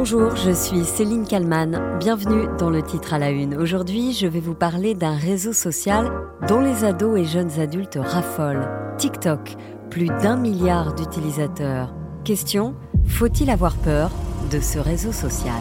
Bonjour, je suis Céline Kalman. Bienvenue dans le titre à la une. Aujourd'hui, je vais vous parler d'un réseau social dont les ados et jeunes adultes raffolent. TikTok, plus d'un milliard d'utilisateurs. Question, faut-il avoir peur de ce réseau social?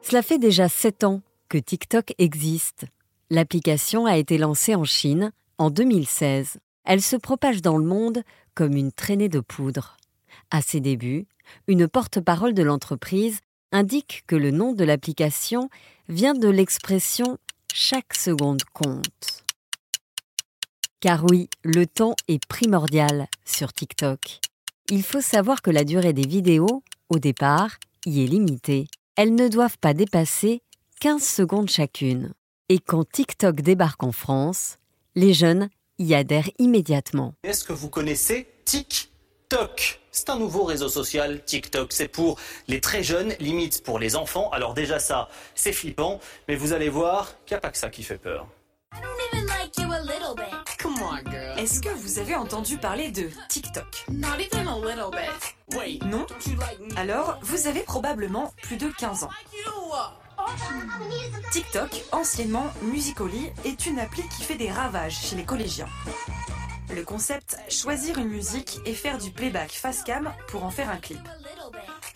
Cela fait déjà 7 ans TikTok existe. L'application a été lancée en Chine en 2016. Elle se propage dans le monde comme une traînée de poudre. À ses débuts, une porte-parole de l'entreprise indique que le nom de l'application vient de l'expression chaque seconde compte. Car oui, le temps est primordial sur TikTok. Il faut savoir que la durée des vidéos, au départ, y est limitée. Elles ne doivent pas dépasser 15 secondes chacune. Et quand TikTok débarque en France, les jeunes y adhèrent immédiatement. Est-ce que vous connaissez TikTok? C'est un nouveau réseau social, TikTok. C'est pour les très jeunes, limite pour les enfants. Alors déjà ça, c'est flippant, mais vous allez voir qu'il n'y a pas que ça qui fait peur. Est-ce que vous avez entendu parler de TikTok? Non? Alors, vous avez probablement plus de 15 ans. TikTok, anciennement Musically, est une appli qui fait des ravages chez les collégiens. Le concept, choisir une musique et faire du playback face cam pour en faire un clip.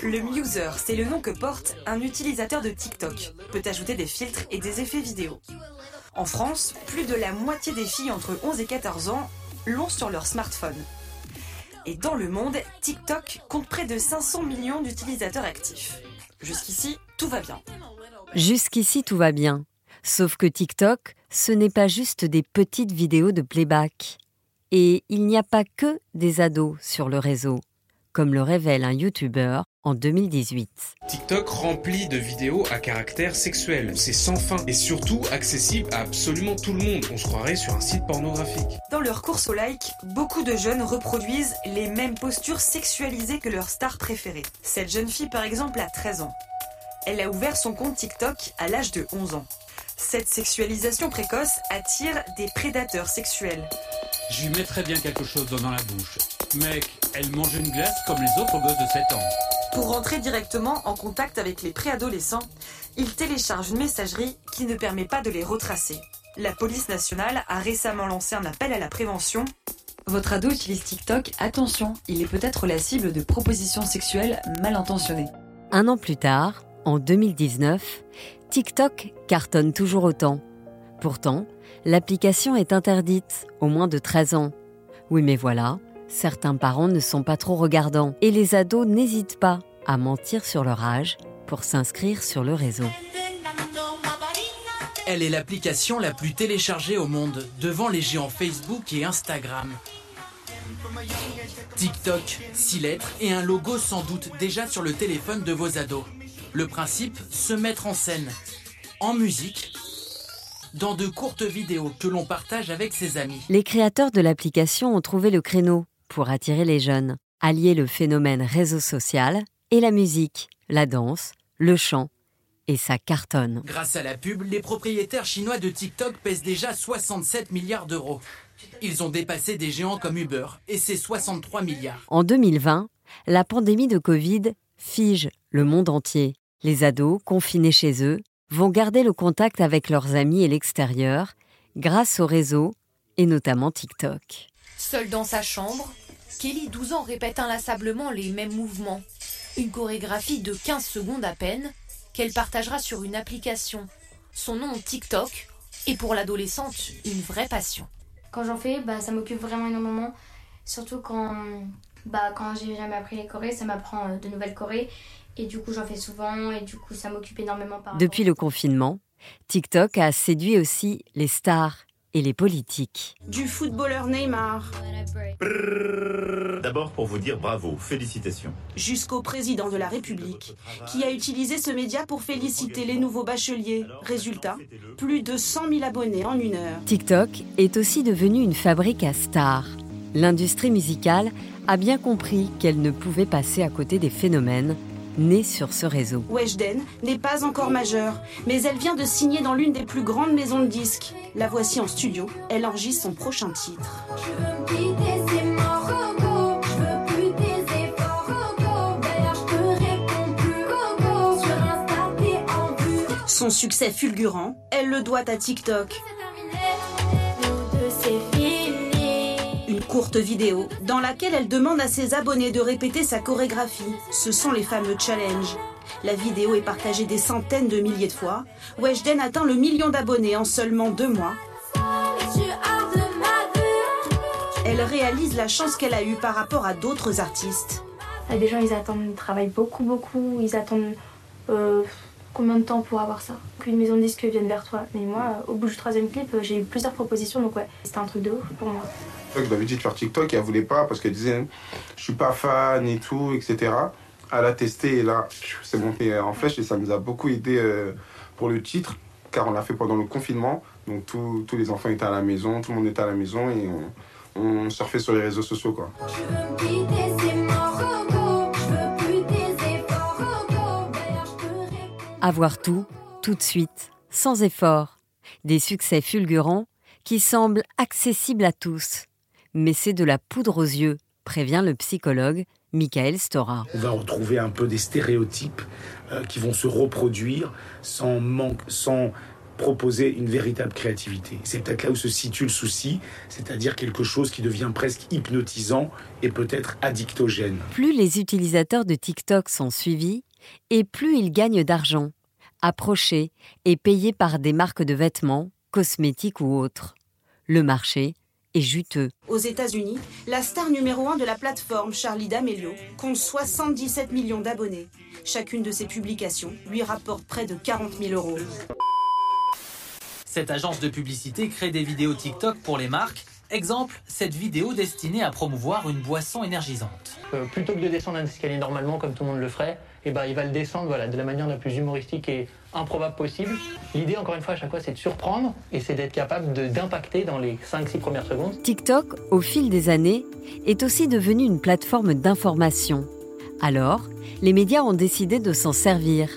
Le Muser, c'est le nom que porte un utilisateur de TikTok, peut ajouter des filtres et des effets vidéo. En France, plus de la moitié des filles entre 11 et 14 ans l'ont sur leur smartphone. Et dans le monde, TikTok compte près de 500 millions d'utilisateurs actifs. Jusqu'ici, tout va bien. Jusqu'ici, tout va bien. Sauf que TikTok, ce n'est pas juste des petites vidéos de playback. Et il n'y a pas que des ados sur le réseau, comme le révèle un YouTuber en 2018. TikTok rempli de vidéos à caractère sexuel. C'est sans fin et surtout accessible à absolument tout le monde. On se croirait sur un site pornographique. Dans leur course au like, beaucoup de jeunes reproduisent les mêmes postures sexualisées que leur star préférée. Cette jeune fille, par exemple, a 13 ans. Elle a ouvert son compte TikTok à l'âge de 11 ans. Cette sexualisation précoce attire des prédateurs sexuels. Je lui mettrais bien quelque chose dans la bouche. Mec, elle mange une glace comme les autres gosses de 7 ans. Pour rentrer directement en contact avec les préadolescents, il télécharge une messagerie qui ne permet pas de les retracer. La police nationale a récemment lancé un appel à la prévention. Votre ado utilise TikTok, attention, il est peut-être la cible de propositions sexuelles mal intentionnées. Un an plus tard, en 2019, TikTok cartonne toujours autant. Pourtant, l'application est interdite aux moins de 13 ans. Oui mais voilà, certains parents ne sont pas trop regardants et les ados n'hésitent pas à mentir sur leur âge pour s'inscrire sur le réseau. Elle est l'application la plus téléchargée au monde, devant les géants Facebook et Instagram. TikTok, 6 lettres et un logo sans doute déjà sur le téléphone de vos ados. Le principe, se mettre en scène, en musique, dans de courtes vidéos que l'on partage avec ses amis. Les créateurs de l'application ont trouvé le créneau pour attirer les jeunes, allier le phénomène réseau social et la musique, la danse, le chant. Et ça cartonne. Grâce à la pub, les propriétaires chinois de TikTok pèsent déjà 67 milliards d'euros. Ils ont dépassé des géants comme Uber, et c'est 63 milliards. En 2020, la pandémie de Covid fige le monde entier. Les ados, confinés chez eux, vont garder le contact avec leurs amis et l'extérieur grâce au réseau et notamment TikTok. Seule dans sa chambre, Kelly, 12 ans, répète inlassablement les mêmes mouvements. Une chorégraphie de 15 secondes à peine qu'elle partagera sur une application. Son nom TikTok est pour l'adolescente une vraie passion. Quand j'en fais, bah, ça m'occupe vraiment énormément. Surtout quand, bah, quand j'ai jamais appris les chorés, ça m'apprend euh, de nouvelles chorés. Et du coup, j'en fais souvent et du coup, ça m'occupe énormément par Depuis le confinement, TikTok a séduit aussi les stars et les politiques. Du footballeur Neymar. D'abord pour vous dire bravo, félicitations. Jusqu'au président de la République, qui a utilisé ce média pour féliciter les nouveaux bacheliers. Résultat, plus de 100 000 abonnés en une heure. TikTok est aussi devenu une fabrique à stars. L'industrie musicale a bien compris qu'elle ne pouvait passer à côté des phénomènes née sur ce réseau. Weshden n'est pas encore majeure, mais elle vient de signer dans l'une des plus grandes maisons de disques. La voici en studio, elle enregistre son prochain titre. Son succès fulgurant, elle le doit à TikTok. Courte vidéo dans laquelle elle demande à ses abonnés de répéter sa chorégraphie. Ce sont les fameux challenges. La vidéo est partagée des centaines de milliers de fois. Weshden atteint le million d'abonnés en seulement deux mois. Elle réalise la chance qu'elle a eue par rapport à d'autres artistes. Des gens, ils attendent, travaillent beaucoup, beaucoup. Ils attendent euh, combien de temps pour avoir ça? Qu'une maison de disque vienne vers toi. Mais moi, au bout du troisième clip, j'ai eu plusieurs propositions, donc ouais, c'était un truc de ouf pour moi. Elle m'avait dit de faire TikTok et elle voulait pas parce qu'elle disait je suis pas fan et tout, etc. Elle a testé et là, c'est monté en flèche et ça nous a beaucoup aidé euh, pour le titre car on l'a fait pendant le confinement. Donc tous les enfants étaient à la maison, tout le monde était à la maison et on, on surfait sur les réseaux sociaux quoi. Avoir tout, tout de suite, sans effort. Des succès fulgurants qui semblent accessibles à tous. Mais c'est de la poudre aux yeux, prévient le psychologue Michael Stora. On va retrouver un peu des stéréotypes euh, qui vont se reproduire sans manque, sans proposer une véritable créativité. C'est peut-être là où se situe le souci, c'est-à-dire quelque chose qui devient presque hypnotisant et peut-être addictogène. Plus les utilisateurs de TikTok sont suivis, et plus ils gagnent d'argent, approchés et payés par des marques de vêtements, cosmétiques ou autres. Le marché juteux. Aux États-Unis, la star numéro 1 de la plateforme, Charlie D'Amelio, compte 77 millions d'abonnés. Chacune de ses publications lui rapporte près de 40 000 euros. Cette agence de publicité crée des vidéos TikTok pour les marques. Exemple, cette vidéo destinée à promouvoir une boisson énergisante. Euh, plutôt que de descendre un escalier normalement comme tout le monde le ferait, eh ben, il va le descendre voilà, de la manière la plus humoristique et improbable possible. L'idée, encore une fois, à chaque fois, c'est de surprendre et c'est d'être capable d'impacter dans les 5-6 premières secondes. TikTok, au fil des années, est aussi devenu une plateforme d'information. Alors, les médias ont décidé de s'en servir.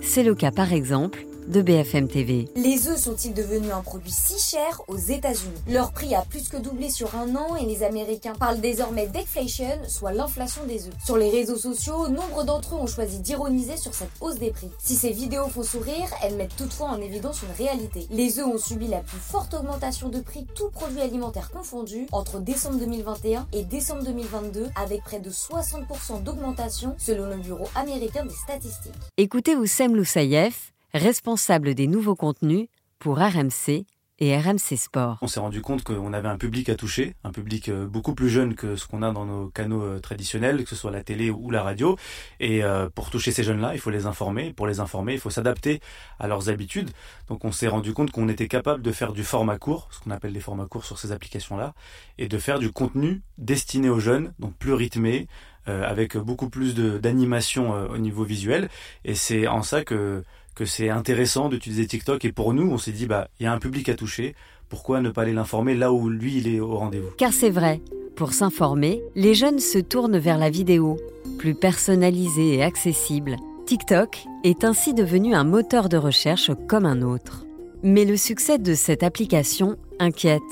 C'est le cas, par exemple, de BFM TV. Les œufs sont-ils devenus un produit si cher aux États-Unis? Leur prix a plus que doublé sur un an et les Américains parlent désormais d'exflation, soit l'inflation des œufs. Sur les réseaux sociaux, nombre d'entre eux ont choisi d'ironiser sur cette hausse des prix. Si ces vidéos font sourire, elles mettent toutefois en évidence une réalité. Les œufs ont subi la plus forte augmentation de prix, tous produits alimentaires confondus, entre décembre 2021 et décembre 2022, avec près de 60% d'augmentation selon le Bureau américain des statistiques. Écoutez Oussem Loussaïef, responsable des nouveaux contenus pour RMC et RMC Sport. On s'est rendu compte qu'on avait un public à toucher, un public euh, beaucoup plus jeune que ce qu'on a dans nos canaux euh, traditionnels, que ce soit la télé ou la radio. Et euh, pour toucher ces jeunes-là, il faut les informer. Pour les informer, il faut s'adapter à leurs habitudes. Donc on s'est rendu compte qu'on était capable de faire du format court, ce qu'on appelle des formats courts sur ces applications-là, et de faire du contenu destiné aux jeunes, donc plus rythmé, avec beaucoup plus d'animation au niveau visuel. Et c'est en ça que que c'est intéressant d'utiliser TikTok. Et pour nous, on s'est dit, bah, il y a un public à toucher. Pourquoi ne pas aller l'informer là où lui, il est au rendez-vous? Car c'est vrai, pour s'informer, les jeunes se tournent vers la vidéo, plus personnalisée et accessible. TikTok est ainsi devenu un moteur de recherche comme un autre. Mais le succès de cette application inquiète.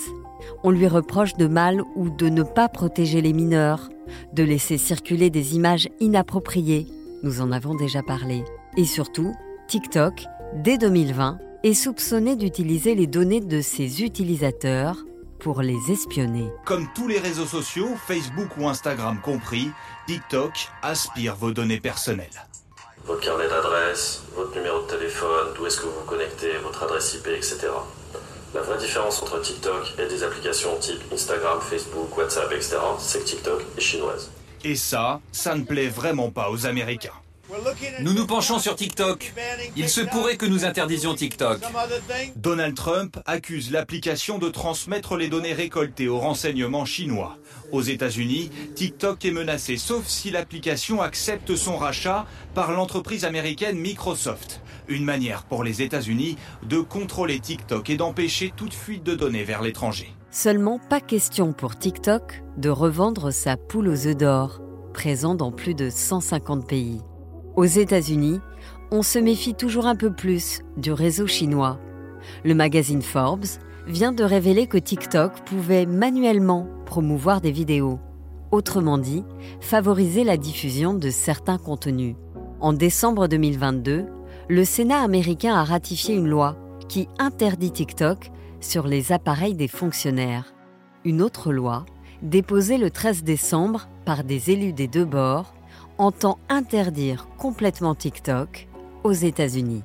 On lui reproche de mal ou de ne pas protéger les mineurs, de laisser circuler des images inappropriées. Nous en avons déjà parlé. Et surtout, TikTok, dès 2020, est soupçonné d'utiliser les données de ses utilisateurs pour les espionner. Comme tous les réseaux sociaux, Facebook ou Instagram compris, TikTok aspire vos données personnelles. Votre carnet d'adresse, votre numéro de téléphone, d'où est-ce que vous vous connectez, votre adresse IP, etc. La vraie différence entre TikTok et des applications type Instagram, Facebook, WhatsApp, etc., c'est que TikTok est chinoise. Et ça, ça ne plaît vraiment pas aux Américains. Nous nous penchons sur TikTok. Il se pourrait que nous interdisions TikTok. Donald Trump accuse l'application de transmettre les données récoltées aux renseignements chinois. Aux États-Unis, TikTok est menacé sauf si l'application accepte son rachat par l'entreprise américaine Microsoft. Une manière pour les États-Unis de contrôler TikTok et d'empêcher toute fuite de données vers l'étranger. Seulement pas question pour TikTok de revendre sa poule aux œufs d'or, présent dans plus de 150 pays. Aux États-Unis, on se méfie toujours un peu plus du réseau chinois. Le magazine Forbes vient de révéler que TikTok pouvait manuellement promouvoir des vidéos. Autrement dit, favoriser la diffusion de certains contenus. En décembre 2022, le Sénat américain a ratifié une loi qui interdit TikTok sur les appareils des fonctionnaires. Une autre loi, déposée le 13 décembre par des élus des deux bords, entend interdire complètement TikTok aux États-Unis.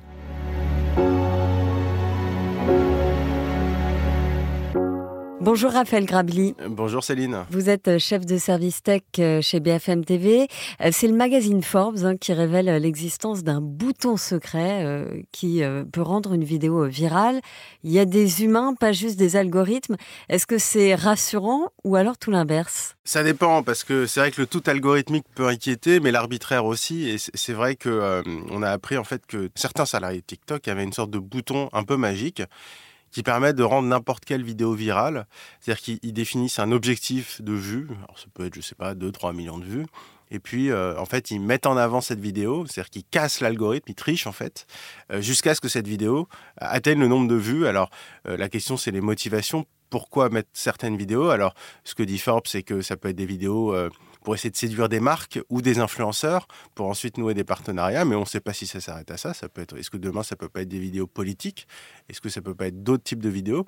Bonjour Raphaël Grabli. Bonjour Céline. Vous êtes euh, chef de service tech euh, chez BFM TV. Euh, c'est le magazine Forbes hein, qui révèle l'existence d'un bouton secret qui peut rendre une vidéo virale. Il y a des humains, pas juste des algorithmes. Est-ce que c'est rassurant ou alors tout l'inverse? Ça dépend parce que c'est vrai que le tout algorithmique peut inquiéter, mais l'arbitraire aussi. Et c'est vrai que on a appris en fait que certains salariés de TikTok avaient une sorte de bouton un peu magique qui permet de rendre n'importe quelle vidéo virale. C'est-à-dire qu'ils définissent un objectif de vue. Alors, ça peut être, je sais pas, 2-3 millions de vues. Et puis, euh, en fait, ils mettent en avant cette vidéo, c'est-à-dire qu'ils cassent l'algorithme, ils trichent en fait, euh, jusqu'à ce que cette vidéo atteigne le nombre de vues. Alors, euh, la question, c'est les motivations. Pourquoi mettre certaines vidéos Alors, ce que dit Forbes, c'est que ça peut être des vidéos pour essayer de séduire des marques ou des influenceurs pour ensuite nouer des partenariats. Mais on ne sait pas si ça s'arrête à ça. Ça peut être. Est-ce que demain ça peut pas être des vidéos politiques? Est-ce que ça peut pas être d'autres types de vidéos?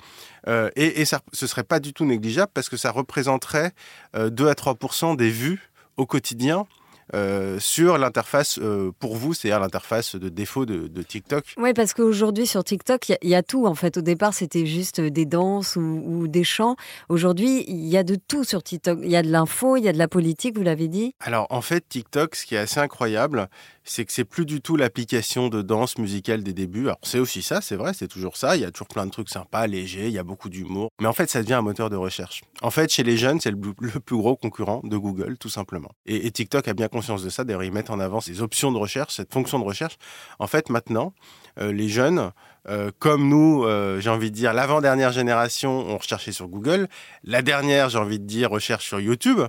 Euh, Et, et ça, ce serait pas du tout négligeable parce que ça représenterait 2 euh, à 3 des vues au quotidien euh, sur l'interface euh, pour vous, c'est-à-dire l'interface de défaut de, TikTok? Oui, parce qu'aujourd'hui sur TikTok, il y, a tout en fait. Au départ, c'était juste des danses ou, des chants. Aujourd'hui, il y a de tout sur TikTok. Il y a de l'info, il y a de la politique, vous l'avez dit? Alors en fait, TikTok, ce qui est assez incroyable, c'est que c'est plus du tout l'application de danse musicale des débuts. Alors c'est aussi ça, c'est vrai, c'est toujours ça. Il y a toujours plein de trucs sympas, légers, il y a beaucoup d'humour. Mais en fait, ça devient un moteur de recherche. En fait, chez les jeunes, c'est le, plus gros concurrent de Google, tout simplement. Et, TikTok a bien conscience de ça. D'ailleurs, ils mettent en avant ces options de recherche, cette fonction de recherche. En fait, maintenant, euh, les jeunes, euh, comme nous, euh, j'ai envie de dire, l'avant-dernière génération, on recherchait sur Google. La dernière, j'ai envie de dire, recherche sur YouTube.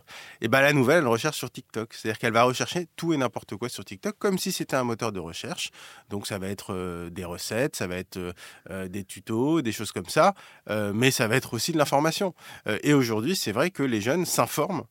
Et ben la nouvelle, elle recherche sur TikTok. C'est-à-dire qu'elle va rechercher tout et n'importe quoi sur TikTok, comme si c'était un moteur de recherche. Donc ça va être des recettes, ça va être des tutos, des choses comme ça. mais ça va être aussi de l'information. et aujourd'hui, c'est vrai que les jeunes s'informent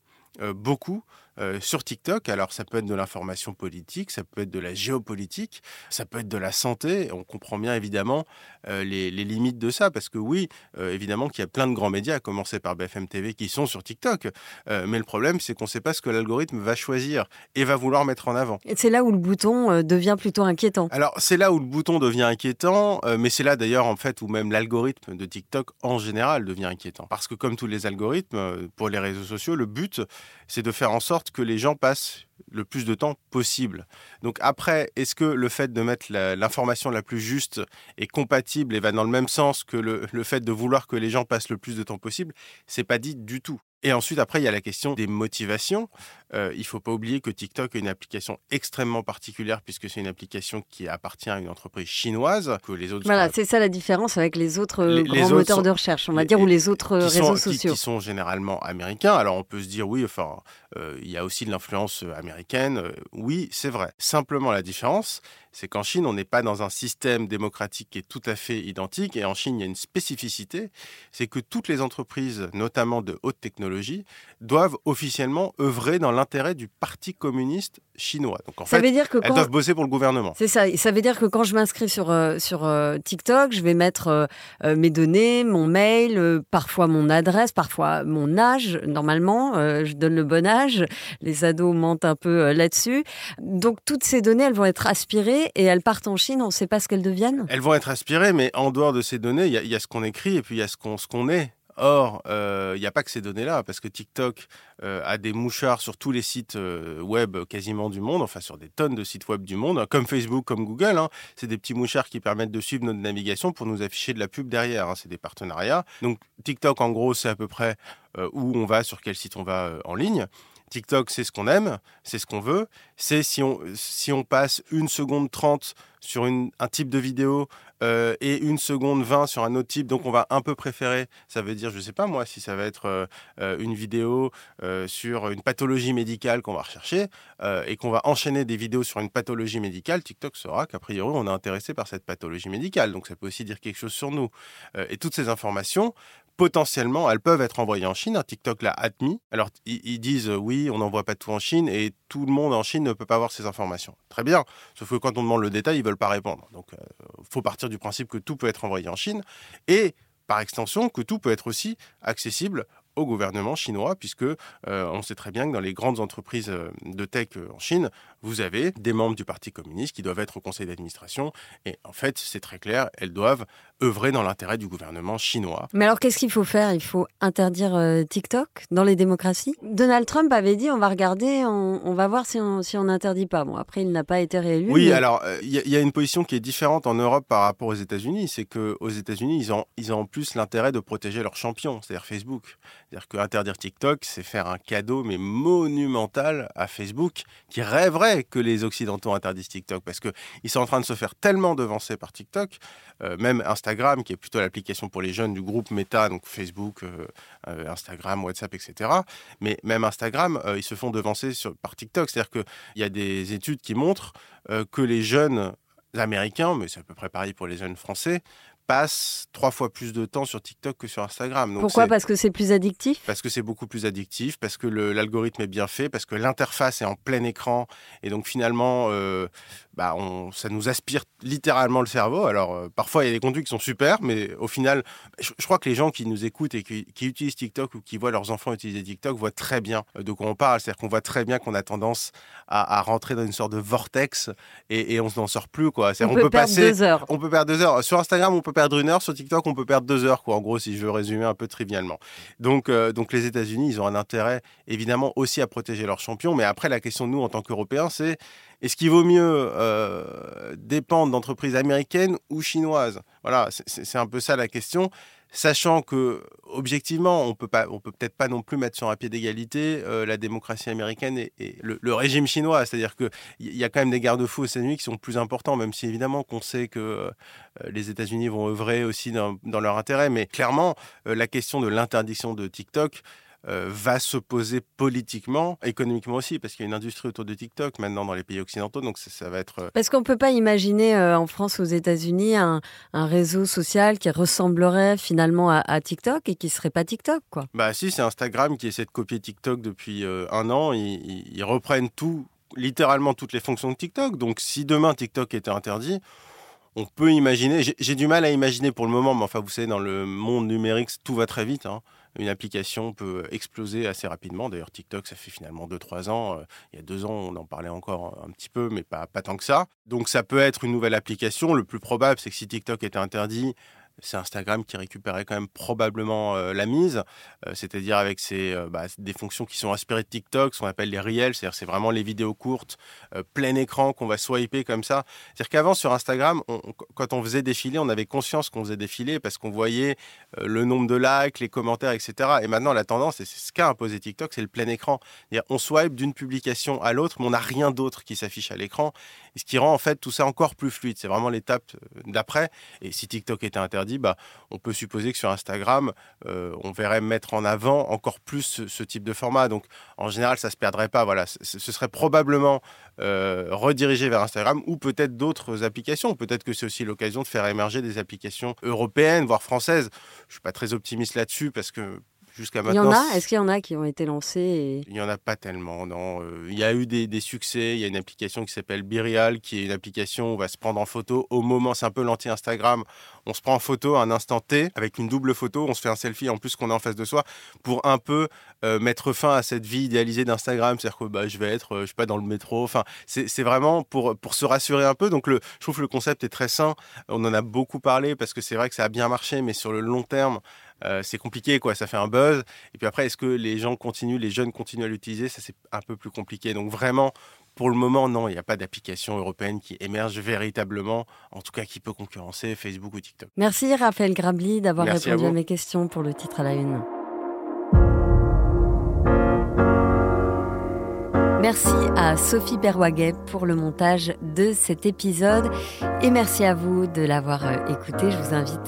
beaucoup euh, sur TikTok. Alors ça peut être de l'information politique, ça peut être de la géopolitique, ça peut être de la santé. On comprend bien évidemment euh, les, limites de ça, parce que oui, euh, évidemment qu'il y a plein de grands médias, à commencer par BFM TV, qui sont sur TikTok. mais le problème, c'est qu'on ne sait pas ce que l'algorithme va choisir et va vouloir mettre en avant. Et c'est là où le bouton devient plutôt inquiétant. Alors c'est là où le bouton devient inquiétant, mais c'est là d'ailleurs en fait où même l'algorithme de TikTok en général devient inquiétant. Parce que comme tous les algorithmes, pour les réseaux sociaux, le but, c'est de faire en sorte que les gens passent le plus de temps possible. Donc après, est-ce que le fait de mettre l'information la, plus juste est compatible et va dans le même sens que le, le fait de vouloir que les gens passent le plus de temps possible? C'est pas dit du tout. Et ensuite, après, il y a la question des motivations. Euh, il ne faut pas oublier que TikTok est une application extrêmement particulière puisque c'est une application qui appartient à une entreprise chinoise. Que les autres voilà, c'est ça la différence avec les autres grands moteurs de recherche, on va dire, ou les autres réseaux sociaux. Qui, sont généralement américains. Alors on peut se dire, oui, enfin, euh, il y a aussi de l'influence américaine. Euh, oui, c'est vrai. Simplement, la différence, c'est qu'en Chine, on n'est pas dans un système démocratique qui est tout à fait identique. Et en Chine, il y a une spécificité, c'est que toutes les entreprises, notamment de haute technologie, doivent officiellement œuvrer dans l'intérêt du Parti communiste chinois. Donc en ça fait, veut dire que elles doivent bosser pour le gouvernement. C'est ça. Ça veut dire que quand je m'inscris sur, euh, sur euh, TikTok, je vais mettre euh, mes données, mon mail, parfois mon adresse, parfois mon âge. Normalement, je donne le bon âge. Les ados mentent un peu là-dessus. Donc toutes ces données, elles vont être aspirées et elles partent en Chine, on ne sait pas ce qu'elles deviennent Elles vont être aspirées, mais en dehors de ces données, il y, a ce qu'on écrit et puis il y a ce qu'on est. Or, il n'y a pas que ces données-là, parce que TikTok euh, a des mouchards sur tous les sites euh, web quasiment du monde, enfin sur des tonnes de sites web du monde, comme Facebook, comme Google. Hein. C'est des petits mouchards qui permettent de suivre notre navigation pour nous afficher de la pub derrière. Hein. C'est des partenariats. Donc TikTok, en gros, c'est à peu près euh, où on va, sur quel site on va en ligne. TikTok, c'est ce qu'on aime, c'est ce qu'on veut. C'est si on, si on passe une seconde 30 sur une, un type de vidéo euh, et une seconde 20 sur un autre type, donc on va un peu préférer. Ça veut dire, je sais pas moi, si ça va être euh, euh, une vidéo sur une pathologie médicale qu'on va rechercher et qu'on va enchaîner des vidéos sur une pathologie médicale, TikTok saura qu'a priori on est intéressé par cette pathologie médicale. Donc ça peut aussi dire quelque chose sur nous. et toutes ces informations, potentiellement, elles peuvent être envoyées en Chine. TikTok l'a admis. Alors, ils, disent euh, oui, on n'envoie pas tout en Chine et tout le monde en Chine ne peut pas avoir ces informations. Très bien. Sauf que quand on demande le détail, ils veulent pas répondre. Donc, il euh, faut partir du principe que tout peut être envoyé en Chine et par extension que tout peut être aussi accessible au gouvernement chinois, puisque euh, on sait très bien que dans les grandes entreprises de tech en Chine, vous avez des membres du Parti communiste qui doivent être au conseil d'administration. Et en fait, c'est très clair, elles doivent œuvrer dans l'intérêt du gouvernement chinois. Mais alors, qu'est-ce qu'il faut faire? Il faut interdire euh, TikTok dans les démocraties? Donald Trump avait dit on va regarder, on, va voir si on si n'interdit pas. Bon, après, il n'a pas été réélu. Oui, alors, il euh, y, a une position qui est différente en Europe par rapport aux États-Unis. C'est qu'aux États-Unis, ils ont, ils ont en plus l'intérêt de protéger leurs champions, c'est-à-dire Facebook. C'est-à-dire qu'interdire TikTok, c'est faire un cadeau, mais monumental à Facebook, qui rêverait que les Occidentaux interdisent TikTok parce qu'ils sont en train de se faire tellement devancer par TikTok, euh, même Instagram, qui est plutôt l'application pour les jeunes du groupe Meta, donc Facebook, euh, euh, Instagram, WhatsApp, etc. Mais même Instagram, ils se font devancer par TikTok. C'est-à-dire qu'il y a des études qui montrent que les jeunes américains, mais c'est à peu près pareil pour les jeunes français, passe trois fois plus de temps sur TikTok que sur Instagram. Pourquoi Parce que c'est plus addictif? Parce que c'est beaucoup plus addictif, parce que l'algorithme est bien fait, parce que l'interface est en plein écran. Et donc finalement, euh, bah, on, ça nous aspire littéralement le cerveau. Alors euh, parfois, il y a des contenus qui sont super, mais au final, je, crois que les gens qui nous écoutent et qui, utilisent TikTok ou qui voient leurs enfants utiliser TikTok voient très bien de quoi on parle. C'est-à-dire qu'on voit très bien qu'on a tendance à, rentrer dans une sorte de vortex et, et on n'en sort plus. Quoi. On, on, peut, perdre deux heures. On peut perdre deux heures. Sur Instagram, on peut perdre une heure. Sur TikTok, on peut perdre deux heures, quoi, en gros, si je veux résumer un peu trivialement. Donc, euh, donc les États-Unis, ils ont un intérêt, évidemment, aussi à protéger leurs champions. Mais après, la question de nous, en tant qu'Européens, c'est est-ce qu'il vaut mieux euh, dépendre d'entreprises américaines ou chinoises? Voilà, c'est un peu ça la question sachant que objectivement, on peut pas, on peut peut-être pas non plus mettre sur un pied d'égalité euh, la démocratie américaine et, le, régime chinois. C'est-à-dire qu'il y a quand même des garde-fous aux États-Unis qui sont plus importants, même si évidemment qu'on sait que euh, les États-Unis vont œuvrer aussi dans, leur intérêt. Mais clairement, la question de l'interdiction de TikTok, euh, va se poser politiquement, économiquement aussi, parce qu'il y a une industrie autour de TikTok maintenant dans les pays occidentaux, donc ça, va être... Euh, parce qu'on ne peut pas imaginer euh, en France, aux États-Unis, un, réseau social qui ressemblerait finalement à, TikTok et qui serait pas TikTok, quoi. Bah si, c'est Instagram qui essaie de copier TikTok depuis un an, ils, ils reprennent tout, littéralement toutes les fonctions de TikTok, donc si demain TikTok était interdit, on peut imaginer, j'ai du mal à imaginer pour le moment, mais enfin vous savez, dans le monde numérique, tout va très vite. Hein une application peut exploser assez rapidement. D'ailleurs, TikTok, ça fait finalement 2-3 ans. Euh, il y a deux ans, on en parlait encore un petit peu, mais pas, pas tant que ça. Donc ça peut être une nouvelle application. Le plus probable, c'est que si TikTok était interdit, c'est Instagram qui récupérait quand même probablement euh, la mise, euh, c'est-à-dire avec euh, bah, des fonctions qui sont inspirées de TikTok, ce qu'on appelle les reels, c'est-à-dire c'est vraiment les vidéos courtes, plein écran qu'on va swiper comme ça. C'est-à-dire qu'avant sur Instagram, quand on faisait défiler, on avait conscience qu'on faisait défiler parce qu'on voyait le nombre de likes, les commentaires, etc. Et maintenant la tendance, et c'est ce qu'a imposé TikTok, c'est le plein écran. On swipe d'une publication à l'autre, mais on n'a rien d'autre qui s'affiche à l'écran, ce qui rend en fait tout ça encore plus fluide. C'est vraiment l'étape d'après. Et si TikTok était interdit, dit, bah, on peut supposer que sur Instagram, euh, on verrait mettre en avant encore plus ce, type de format. Donc, en général, ça se perdrait pas. Voilà, ce serait probablement euh, redirigé vers Instagram ou peut-être d'autres applications. Peut-être que c'est aussi l'occasion de faire émerger des applications européennes, voire françaises. Je suis pas très optimiste là-dessus parce que jusqu'à maintenant. Il y en a? Est-ce qu'il y en a qui ont été lancés Il n'y en a pas tellement, non. Euh, il y a eu des, succès. Il y a une application qui s'appelle Birial, qui est une application où on va se prendre en photo au moment, c'est un peu l'anti-Instagram. On se prend en photo à un instant T avec une double photo. On se fait un selfie en plus qu'on est en face de soi pour un peu euh, mettre fin à cette vie idéalisée d'Instagram. C'est-à-dire que bah, je vais être, euh, je sais pas, dans le métro. Enfin, c'est vraiment pour, pour se rassurer un peu. Donc, le, je trouve que le concept est très sain. On en a beaucoup parlé parce que c'est vrai que ça a bien marché, mais sur le long terme, euh, c'est compliqué, quoi. Ça fait un buzz. Et puis après, est-ce que les gens continuent, les jeunes continuent à l'utiliser? Ça, c'est un peu plus compliqué. Donc vraiment, pour le moment, non, il n'y a pas d'application européenne qui émerge véritablement, en tout cas qui peut concurrencer Facebook ou TikTok. Merci Raphaël Grabli d'avoir répondu à, mes questions pour le titre à la une. Merci à Sophie Berwaguet pour le montage de cet épisode et merci à vous de l'avoir euh, écouté. Je vous invite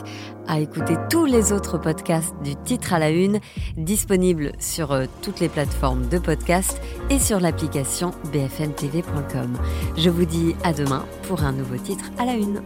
à écouter tous les autres podcasts du titre à la une, disponibles sur euh, toutes les plateformes de podcast et sur l'application bfmtv.com. Je vous dis à demain pour un nouveau titre à la une.